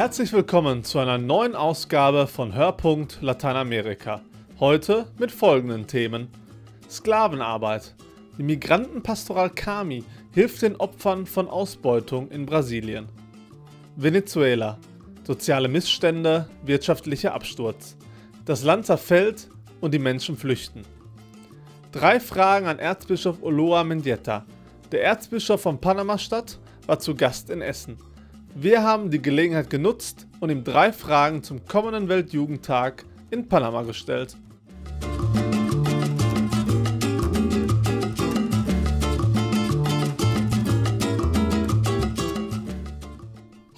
Herzlich willkommen zu einer neuen Ausgabe von Hörpunkt Lateinamerika. Heute mit folgenden Themen: Sklavenarbeit. Die Migrantenpastoral Kami hilft den Opfern von Ausbeutung in Brasilien. Venezuela. Soziale Missstände, wirtschaftlicher Absturz. Das Land zerfällt und die Menschen flüchten. Drei Fragen an Erzbischof Oloa Mendieta. Der Erzbischof von Panama-Stadt war zu Gast in Essen. Wir haben die Gelegenheit genutzt und ihm drei Fragen zum kommenden Weltjugendtag in Panama gestellt.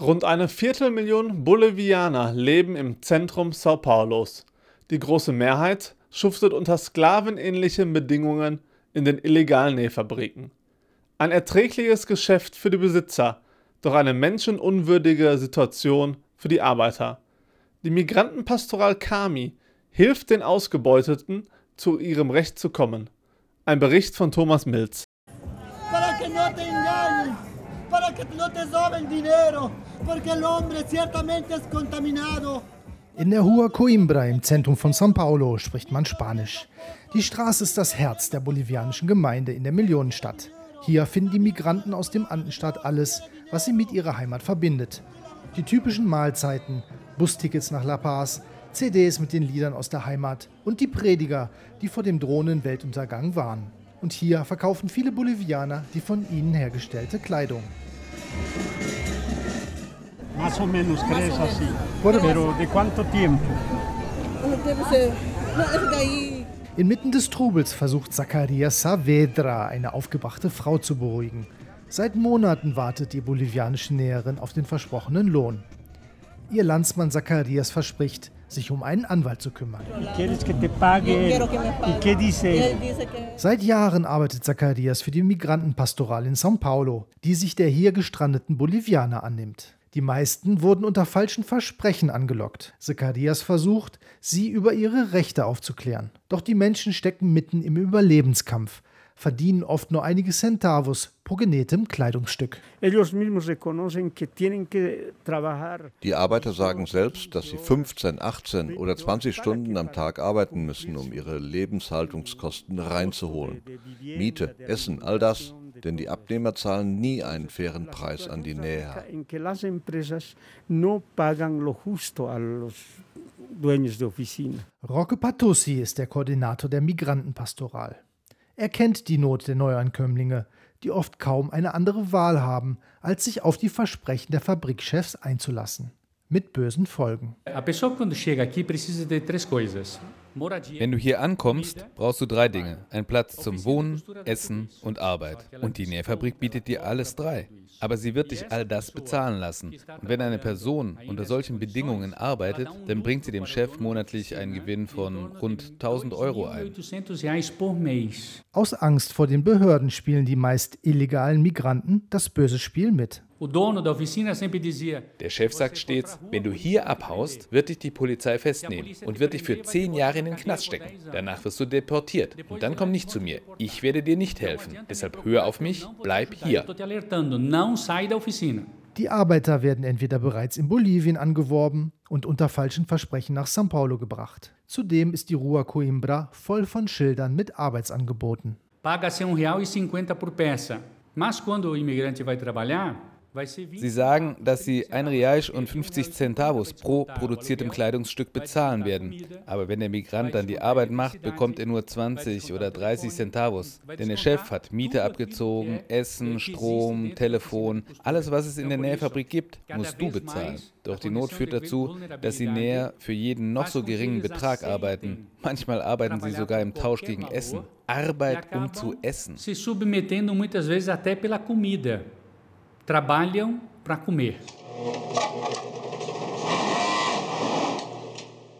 Rund eine Viertelmillion Bolivianer leben im Zentrum Sao Paulos. Die große Mehrheit schuftet unter sklavenähnlichen Bedingungen in den illegalen Nähfabriken. Ein erträgliches Geschäft für die Besitzer, doch eine menschenunwürdige Situation für die Arbeiter. Die Migrantenpastoral Kami hilft den Ausgebeuteten, zu ihrem Recht zu kommen. Ein Bericht von Thomas Milz. Para que no te engañen, para que no te roben dinero, porque el hombre ciertamente es contaminado. In der Rua Coimbra im Zentrum von São Paulo spricht man Spanisch. Die Straße ist das Herz der bolivianischen Gemeinde in der Millionenstadt. Hier finden die Migranten aus dem Andenstaat alles, was sie mit ihrer Heimat verbindet. Die typischen Mahlzeiten, Bustickets nach La Paz, CDs mit den Liedern aus der Heimat und die Prediger, die vor dem drohenden Weltuntergang warnen. Und hier verkaufen viele Bolivianer die von ihnen hergestellte Kleidung. Más o menos crees así. Pero ¿de cuánto tiempo? Inmitten des Trubels versucht Zacharias Saavedra, eine aufgebrachte Frau zu beruhigen. Seit Monaten wartet die bolivianische Näherin auf den versprochenen Lohn. Ihr Landsmann Zacharias verspricht, sich um einen Anwalt zu kümmern. Seit Jahren arbeitet Zacharias für die Migrantenpastoral in São Paulo, die sich der hier gestrandeten Bolivianer annimmt. Die meisten wurden unter falschen Versprechen angelockt. Zacharias versucht, sie über ihre Rechte aufzuklären. Doch die Menschen stecken mitten im Überlebenskampf verdienen oft nur einige Centavos pro genähtem Kleidungsstück. Die Arbeiter sagen selbst, dass sie 15, 18 oder 20 Stunden am Tag arbeiten müssen, um ihre Lebenshaltungskosten reinzuholen. Miete, Essen, all das. Denn die Abnehmer zahlen nie einen fairen Preis an die Näher. Roque Patussi ist der Koordinator der Migrantenpastoral. Er kennt die Not der Neuankömmlinge, die oft kaum eine andere Wahl haben, als sich auf die Versprechen der Fabrikchefs einzulassen. Mit bösen Folgen. A pessoa quando chega aqui precisa de três coisas: wenn du hier ankommst, brauchst du drei Dinge. Einen Platz zum Wohnen, Essen und Arbeit. Und die Nährfabrik bietet dir alles drei. Aber sie wird dich all das bezahlen lassen. Und wenn eine Person unter solchen Bedingungen arbeitet, dann bringt sie dem Chef monatlich einen Gewinn von rund 1000 Euro ein. Aus Angst vor den Behörden spielen die meist illegalen Migranten das böse Spiel mit. Der Chef sagt stets, wenn du hier abhaust, wird dich die Polizei festnehmen und wird dich für zehn Jahre in den Knast stecken. Danach wirst du deportiert und dann komm nicht zu mir. Ich werde dir nicht helfen. Deshalb hör auf mich, bleib hier. Die Arbeiter werden entweder bereits in Bolivien angeworben und unter falschen Versprechen nach São Paulo gebracht. Zudem ist die Rua Coimbra voll von Schildern mit Arbeitsangeboten. Paga-se um real e por peça. Mas quando o imigrante vai trabalhar, Sie sagen, dass sie ein Real und 50 Centavos pro produziertem Kleidungsstück bezahlen werden. Aber wenn der Migrant dann die Arbeit macht, bekommt er nur 20 oder 30 Centavos. Denn der Chef hat Miete abgezogen, Essen, Strom, Telefon, alles, was es in der Nährfabrik gibt, musst du bezahlen. Doch die Not führt dazu, dass sie näher für jeden noch so geringen Betrag arbeiten. Manchmal arbeiten sie sogar im Tausch gegen Essen. Arbeit, um zu essen. Se submetendo muitas vezes até pela comida trabalham para comer.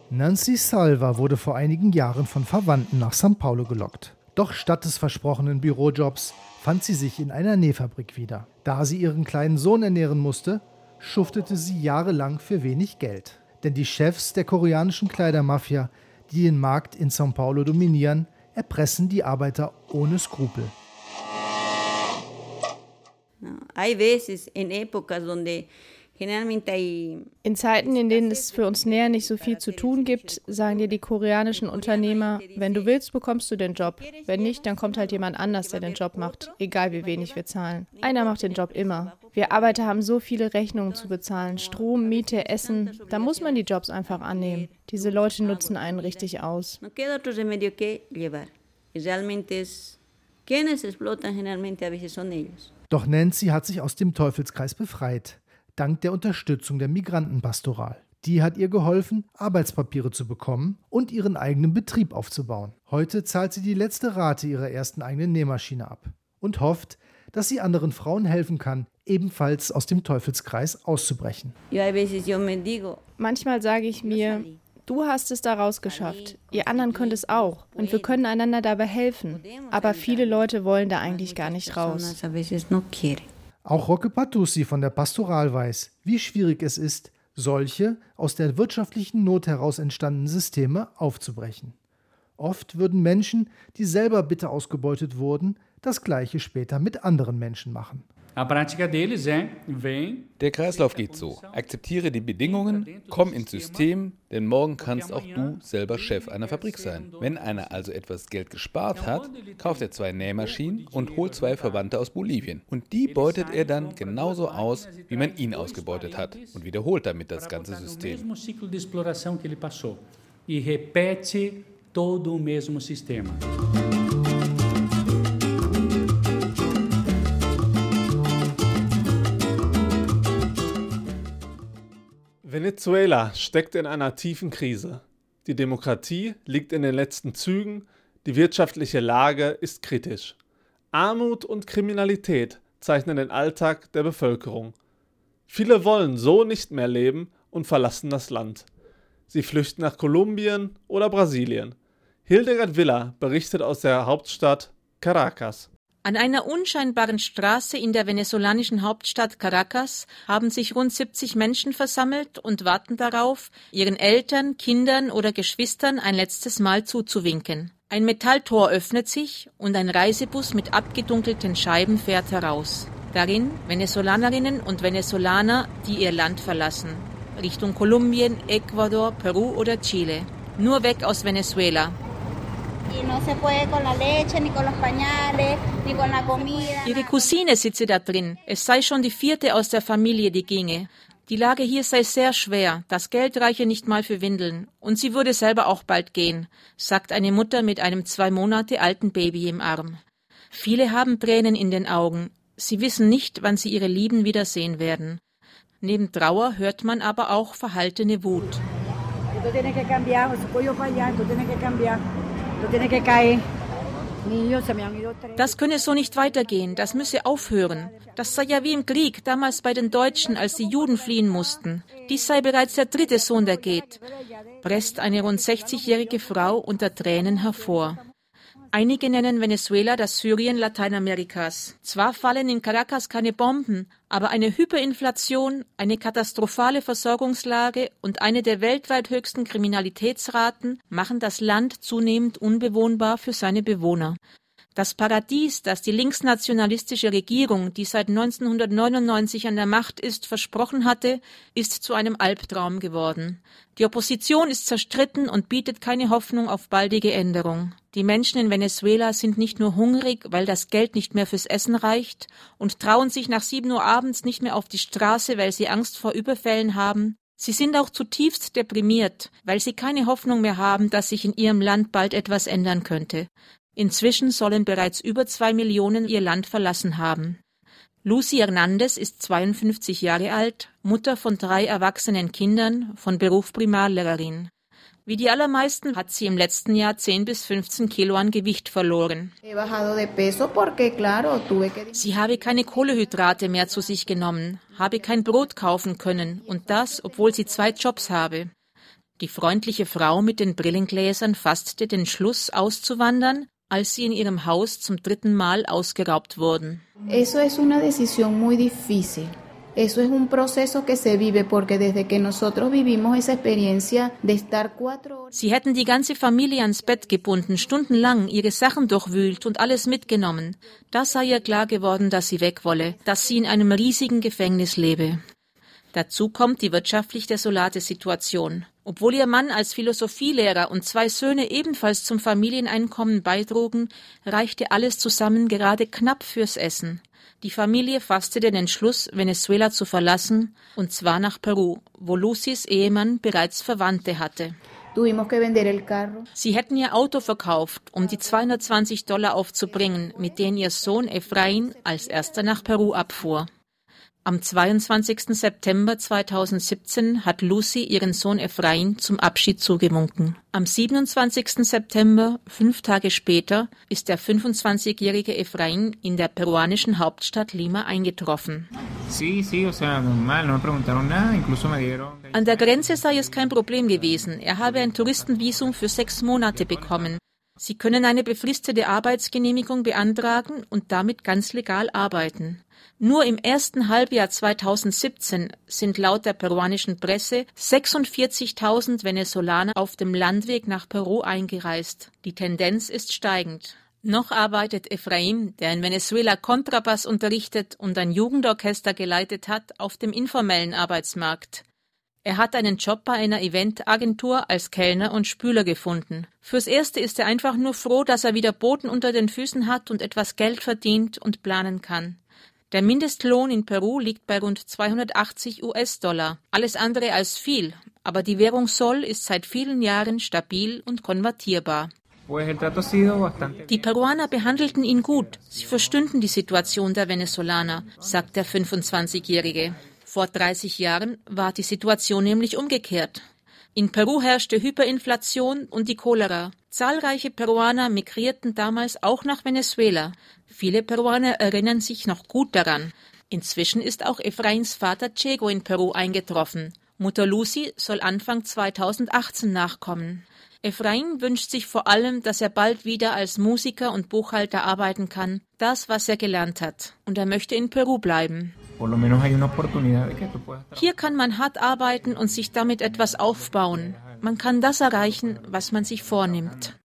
Nancy Salva wurde vor einigen Jahren von Verwandten nach São Paulo gelockt. Doch statt des versprochenen Bürojobs fand sie sich in einer Nähfabrik wieder. Da sie ihren kleinen Sohn ernähren musste, schuftete sie jahrelang für wenig Geld. Denn die Chefs der koreanischen Kleidermafia, die den Markt in São Paulo dominieren, erpressen die Arbeiter ohne Skrupel. Hay veces en épocas donde In Zeiten, in denen es für uns näher nicht so viel zu tun gibt, sagen dir die koreanischen Unternehmer, wenn du willst, bekommst du den Job. Wenn nicht, dann kommt halt jemand anders, der den Job macht, egal wie wenig wir zahlen. Einer macht den Job immer. Wir Arbeiter haben so viele Rechnungen zu bezahlen, Strom, Miete, Essen. Da muss man die Jobs einfach annehmen. Diese Leute nutzen einen richtig aus. Doch Nancy hat sich aus dem Teufelskreis befreit, dank der Unterstützung der Migrantenpastoral. Die hat ihr geholfen, Arbeitspapiere zu bekommen und ihren eigenen Betrieb aufzubauen. Heute zahlt sie die letzte Rate ihrer ersten eigenen Nähmaschine ab und hofft, dass sie anderen Frauen helfen kann, ebenfalls aus dem Teufelskreis auszubrechen. Manchmal sage ich mir, du hast es daraus geschafft, ihr anderen könnt es auch und wir können einander dabei helfen. Aber viele Leute wollen da eigentlich gar nicht raus. Auch Roque Patussi von der Pastoral weiß, wie schwierig es ist, solche aus der wirtschaftlichen Not heraus entstandenen Systeme aufzubrechen. Oft würden Menschen, die selber bitter ausgebeutet wurden, das Gleiche später mit anderen Menschen machen. Der Kreislauf geht so. Akzeptiere die Bedingungen, komm ins System, denn morgen kannst auch du selber Chef einer Fabrik sein. Wenn einer also etwas Geld gespart hat, kauft er zwei Nähmaschinen und holt zwei Verwandte aus Bolivien. Und die beutet er dann genauso aus, wie man ihn ausgebeutet hat und wiederholt damit das ganze System. E repete todo o mesmo sistema. Venezuela steckt in einer tiefen Krise. Die Demokratie liegt in den letzten Zügen, die wirtschaftliche Lage ist kritisch. Armut und Kriminalität zeichnen den Alltag der Bevölkerung. Viele wollen so nicht mehr leben und verlassen das Land. Sie flüchten nach Kolumbien oder Brasilien. Hildegard Villa berichtet aus der Hauptstadt Caracas. An einer unscheinbaren Straße in der venezolanischen Hauptstadt Caracas haben sich rund 70 Menschen versammelt und warten darauf, ihren Eltern, Kindern oder Geschwistern ein letztes Mal zuzuwinken. Ein Metalltor öffnet sich und ein Reisebus mit abgedunkelten Scheiben fährt heraus. Darin Venezolanerinnen und Venezolaner, die ihr Land verlassen. Richtung Kolumbien, Ecuador, Peru oder Chile. Nur weg aus Venezuela. Ihre Cousine sitze da drin. Es sei schon die vierte aus der Familie, die ginge. Die Lage hier sei sehr schwer, das Geld reiche nicht mal für Windeln, und sie würde selber auch bald gehen, sagt eine Mutter mit einem zwei Monate alten Baby im Arm. Viele haben Tränen in den Augen, sie wissen nicht, wann sie ihre Lieben wiedersehen werden. Neben Trauer hört man aber auch verhaltene Wut. Das könne so nicht weitergehen, das müsse aufhören. Das sei ja wie im Krieg, damals bei den Deutschen, als die Juden fliehen mussten. Dies sei bereits der dritte Sohn, der geht, presst eine rund 60-jährige Frau unter Tränen hervor. Einige nennen Venezuela das Syrien Lateinamerikas. Zwar fallen in Caracas keine Bomben, aber eine Hyperinflation, eine katastrophale Versorgungslage und eine der weltweit höchsten Kriminalitätsraten machen das Land zunehmend unbewohnbar für seine Bewohner. Das Paradies, das die linksnationalistische Regierung, die seit 1999 an der Macht ist, versprochen hatte, ist zu einem Albtraum geworden. Die Opposition ist zerstritten und bietet keine Hoffnung auf baldige Änderung. Die Menschen in Venezuela sind nicht nur hungrig, weil das Geld nicht mehr fürs Essen reicht und trauen sich nach sieben Uhr abends nicht mehr auf die Straße, weil sie Angst vor Überfällen haben. Sie sind auch zutiefst deprimiert, weil sie keine Hoffnung mehr haben, dass sich in ihrem Land bald etwas ändern könnte. Inzwischen sollen bereits über zwei Millionen ihr Land verlassen haben. Lucy Hernandez ist 52 Jahre alt, Mutter von drei erwachsenen Kindern, von Beruf Primarlehrerin. Wie die allermeisten hat sie im letzten Jahr 10 bis 15 Kilo an Gewicht verloren. Sie habe keine Kohlehydrate mehr zu sich genommen, habe kein Brot kaufen können und das, obwohl sie zwei Jobs habe. Die freundliche Frau mit den Brillengläsern fasste den Schluss auszuwandern, als sie in ihrem Haus zum dritten Mal ausgeraubt wurden. Eso es una decisión muy difícil. Eso es un proceso que se vive porque desde que nosotros vivimos esa experiencia de estar cuatro horas. Sie hätten die ganze Familie ans Bett gebunden, stundenlang ihre Sachen durchwühlt und alles mitgenommen. Da sei ihr klar geworden, dass sie weg wolle, dass sie in einem riesigen Gefängnis lebe. Dazu kommt die wirtschaftlich desolate Situation. Obwohl ihr Mann als Philosophielehrer und zwei Söhne ebenfalls zum Familieneinkommen beitrugen, reichte alles zusammen gerade knapp fürs Essen. Die Familie fasste den Entschluss, Venezuela zu verlassen, und zwar nach Peru, wo Lucys Ehemann bereits Verwandte hatte. Sie hätten ihr Auto verkauft, um die 220 Dollar aufzubringen, mit denen ihr Sohn Efrain als erster nach Peru abfuhr. Am 22. September 2017 hat Lucy ihren Sohn Ephraim zum Abschied zugewunken. Am 27. September, fünf Tage später, ist der 25-jährige Ephraim in der peruanischen Hauptstadt Lima eingetroffen. An der Grenze sei es kein Problem gewesen. Er habe ein Touristenvisum für sechs Monate bekommen. Sie können eine befristete Arbeitsgenehmigung beantragen und damit ganz legal arbeiten. Nur im ersten Halbjahr 2017 sind laut der peruanischen Presse 46.000 Venezolaner auf dem Landweg nach Peru eingereist. Die Tendenz ist steigend. Noch arbeitet Ephraim, der in Venezuela Kontrabass unterrichtet und ein Jugendorchester geleitet hat, auf dem informellen Arbeitsmarkt. Er hat einen Job bei einer Eventagentur als Kellner und Spüler gefunden. Fürs Erste ist er einfach nur froh, dass er wieder Boden unter den Füßen hat und etwas Geld verdient und planen kann. Der Mindestlohn in Peru liegt bei rund 280 US-Dollar. Alles andere als viel, aber die Währung Sol ist seit vielen Jahren stabil und konvertierbar. Die Peruaner behandelten ihn gut. Sie verstünden die Situation der Venezolaner, sagt der 25-Jährige. Vor 30 Jahren war die Situation nämlich umgekehrt. In Peru herrschte Hyperinflation und die Cholera. Zahlreiche Peruaner migrierten damals auch nach Venezuela. Viele Peruaner erinnern sich noch gut daran. Inzwischen ist auch Efrains Vater Chego in Peru eingetroffen. Mutter Lucy soll Anfang 2018 nachkommen. Efrain wünscht sich vor allem, dass er bald wieder als Musiker und Buchhalter arbeiten kann, das, was er gelernt hat. Und er möchte in Peru bleiben. Hier kann man hart arbeiten und sich damit etwas aufbauen. Man kann das erreichen, was man sich vornimmt.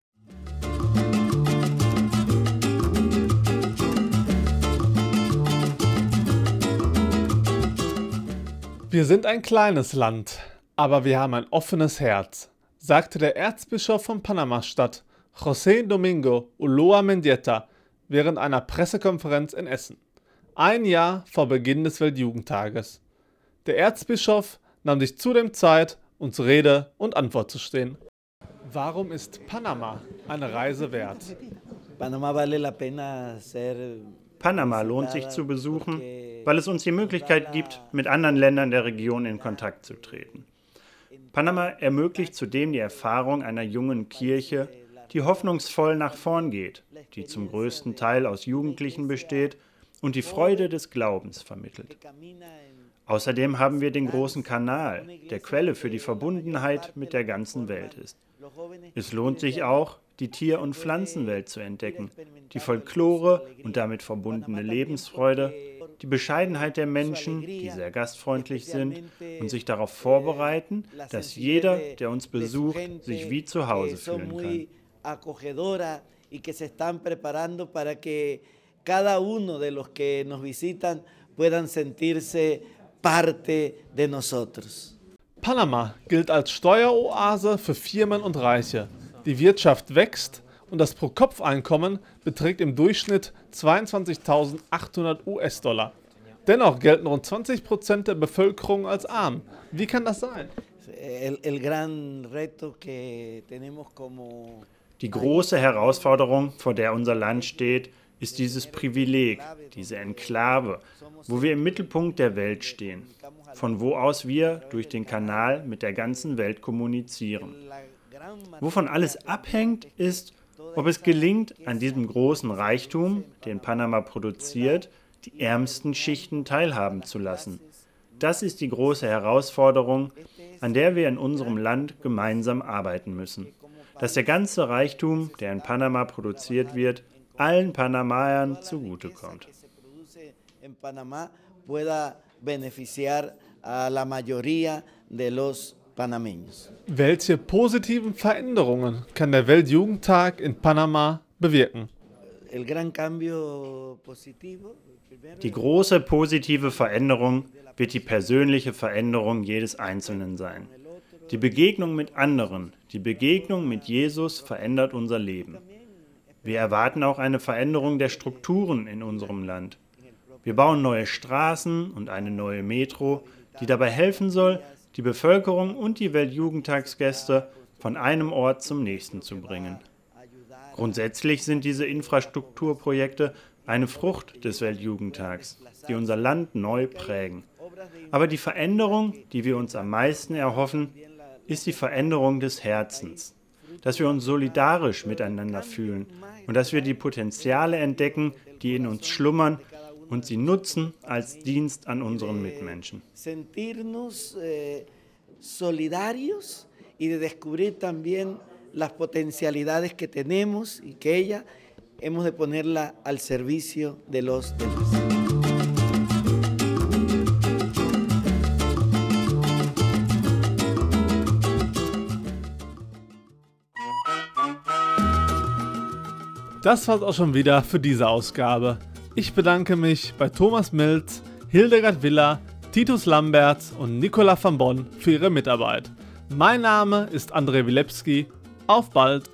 Wir sind ein kleines Land, aber wir haben ein offenes Herz, sagte der Erzbischof von Panama-Stadt, José Domingo Ulloa Mendieta, während einer Pressekonferenz in Essen ein Jahr vor Beginn des Weltjugendtages. Der Erzbischof nahm sich zudem Zeit, uns Rede und Antwort zu stehen. Warum ist Panama eine Reise wert? Panama lohnt sich zu besuchen, weil es uns die Möglichkeit gibt, mit anderen Ländern der Region in Kontakt zu treten. Panama ermöglicht zudem die Erfahrung einer jungen Kirche, die hoffnungsvoll nach vorn geht, die zum größten Teil aus Jugendlichen besteht und die Freude des Glaubens vermittelt. Außerdem haben wir den großen Kanal, der Quelle für die Verbundenheit mit der ganzen Welt ist. Es lohnt sich auch, die Tier- und Pflanzenwelt zu entdecken, die Folklore und damit verbundene Lebensfreude, die Bescheidenheit der Menschen, die sehr gastfreundlich sind und sich darauf vorbereiten, dass jeder, der uns besucht, sich wie zu Hause fühlen kann cada uno de los que nos visitan puedan sentirse parte de nosotros. Panama gilt als Steueroase für Firmen und Reiche. Die Wirtschaft wächst und das Pro-Kopf-Einkommen beträgt im Durchschnitt 22.800 US-Dollar. Dennoch gelten rund 20 Prozent der Bevölkerung als arm. Wie kann das sein? Die große Herausforderung, vor der unser Land steht, ist dieses Privileg, diese Enklave, wo wir im Mittelpunkt der Welt stehen, von wo aus wir durch den Kanal mit der ganzen Welt kommunizieren. Wovon alles abhängt, ist, ob es gelingt, an diesem großen Reichtum, den Panama produziert, die ärmsten Schichten teilhaben zu lassen. Das ist die große Herausforderung, an der wir in unserem Land gemeinsam arbeiten müssen. Dass der ganze Reichtum, der in Panama produziert wird, allen Panamaern zugutekommt. Welche positiven Veränderungen kann der Weltjugendtag in Panama bewirken? Die große positive Veränderung wird die persönliche Veränderung jedes Einzelnen sein. Die Begegnung mit anderen, die Begegnung mit Jesus verändert unser Leben. Wir erwarten auch eine Veränderung der Strukturen in unserem Land. Wir bauen neue Straßen und eine neue Metro, die dabei helfen soll, die Bevölkerung und die Weltjugendtagsgäste von einem Ort zum nächsten zu bringen. Grundsätzlich sind diese Infrastrukturprojekte eine Frucht des Weltjugendtags, die unser Land neu prägen. Aber die Veränderung, die wir uns am meisten erhoffen, ist die Veränderung des Herzens, dass wir uns solidarisch miteinander fühlen und dass wir die Potenziale entdecken, die in uns schlummern und sie nutzen als Dienst an unseren Mitmenschen. Sentirnos eh, solidarios y de descubrir también las potencialidades que tenemos y que ella hemos de ponerla al servicio de los demás. Das war's auch schon wieder für diese Ausgabe. Ich bedanke mich bei Thomas Milz, Hildegard Villa, Titus Lambert und Nicola van Bonn für ihre Mitarbeit. Mein Name ist André Wilepski. Auf bald!